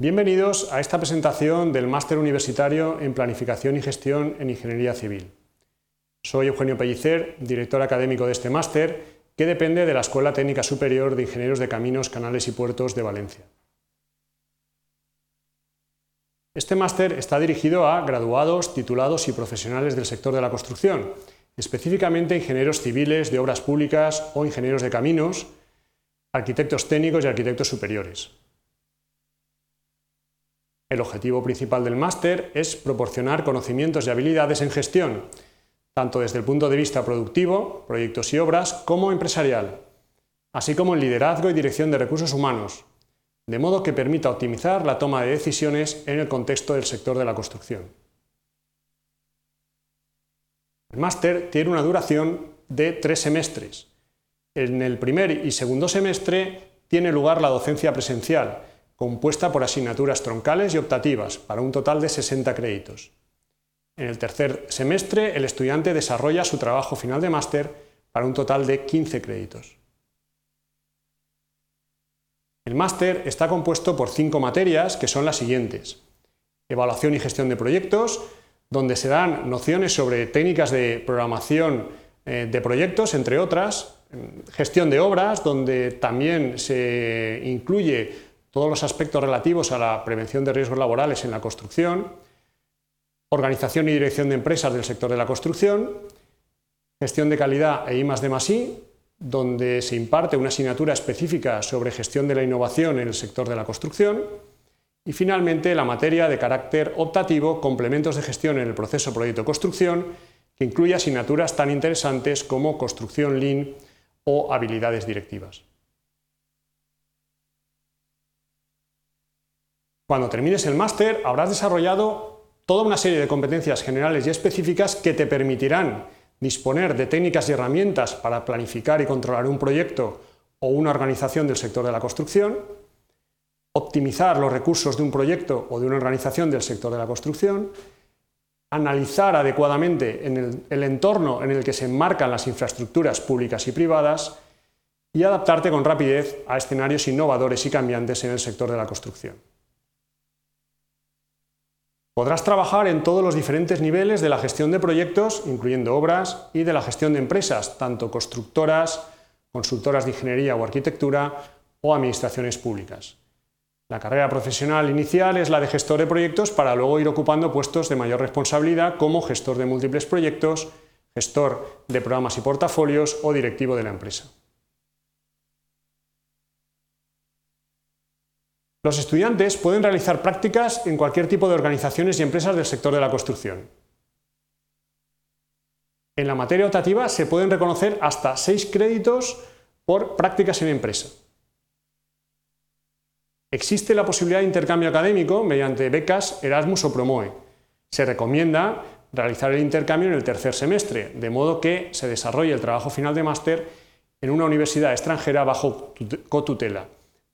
Bienvenidos a esta presentación del Máster Universitario en Planificación y Gestión en Ingeniería Civil. Soy Eugenio Pellicer, director académico de este máster, que depende de la Escuela Técnica Superior de Ingenieros de Caminos, Canales y Puertos de Valencia. Este máster está dirigido a graduados, titulados y profesionales del sector de la construcción, específicamente ingenieros civiles de obras públicas o ingenieros de caminos, arquitectos técnicos y arquitectos superiores. El objetivo principal del máster es proporcionar conocimientos y habilidades en gestión, tanto desde el punto de vista productivo, proyectos y obras, como empresarial, así como en liderazgo y dirección de recursos humanos, de modo que permita optimizar la toma de decisiones en el contexto del sector de la construcción. El máster tiene una duración de tres semestres. En el primer y segundo semestre tiene lugar la docencia presencial, compuesta por asignaturas troncales y optativas, para un total de 60 créditos. En el tercer semestre, el estudiante desarrolla su trabajo final de máster para un total de 15 créditos. El máster está compuesto por cinco materias que son las siguientes. Evaluación y gestión de proyectos, donde se dan nociones sobre técnicas de programación eh, de proyectos, entre otras. Gestión de obras, donde también se incluye todos los aspectos relativos a la prevención de riesgos laborales en la construcción, organización y dirección de empresas del sector de la construcción, gestión de calidad e I I, donde se imparte una asignatura específica sobre gestión de la innovación en el sector de la construcción, y finalmente la materia de carácter optativo, complementos de gestión en el proceso proyecto-construcción, que incluye asignaturas tan interesantes como construcción Lean o habilidades directivas. Cuando termines el máster habrás desarrollado toda una serie de competencias generales y específicas que te permitirán disponer de técnicas y herramientas para planificar y controlar un proyecto o una organización del sector de la construcción, optimizar los recursos de un proyecto o de una organización del sector de la construcción, analizar adecuadamente el, entorno en el que se enmarcan las infraestructuras públicas y privadas y adaptarte con rapidez a escenarios innovadores y cambiantes en el sector de la construcción. Podrás trabajar en todos los diferentes niveles de la gestión de proyectos, incluyendo obras, y de la gestión de empresas, tanto constructoras, consultoras de ingeniería o arquitectura, o administraciones públicas. La carrera profesional inicial es la de gestor de proyectos para luego ir ocupando puestos de mayor responsabilidad como gestor de múltiples proyectos, gestor de programas y portafolios o directivo de la empresa. Los estudiantes pueden realizar prácticas en cualquier tipo de organizaciones y empresas del sector de la construcción. En la materia optativa se pueden reconocer hasta seis créditos por prácticas en empresa. Existe la posibilidad de intercambio académico mediante becas Erasmus o Promoe. Se recomienda realizar el intercambio en el tercer semestre, de modo que se desarrolle el trabajo final de máster en una universidad extranjera bajo cotutela.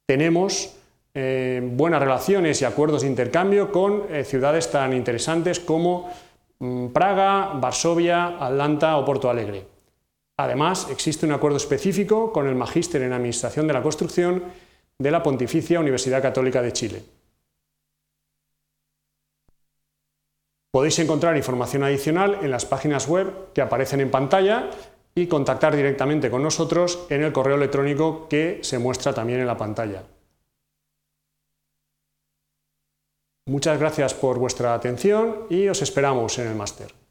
Tenemos eh, buenas relaciones y acuerdos de intercambio con eh, ciudades tan interesantes como mm, Praga, Varsovia, Atlanta o Porto Alegre. Además, existe un acuerdo específico con el Magíster en Administración de la Construcción de la Pontificia Universidad Católica de Chile. Podéis encontrar información adicional en las páginas web que aparecen en pantalla y contactar directamente con nosotros en el correo electrónico que se muestra también en la pantalla. Muchas gracias por vuestra atención y os esperamos en el máster.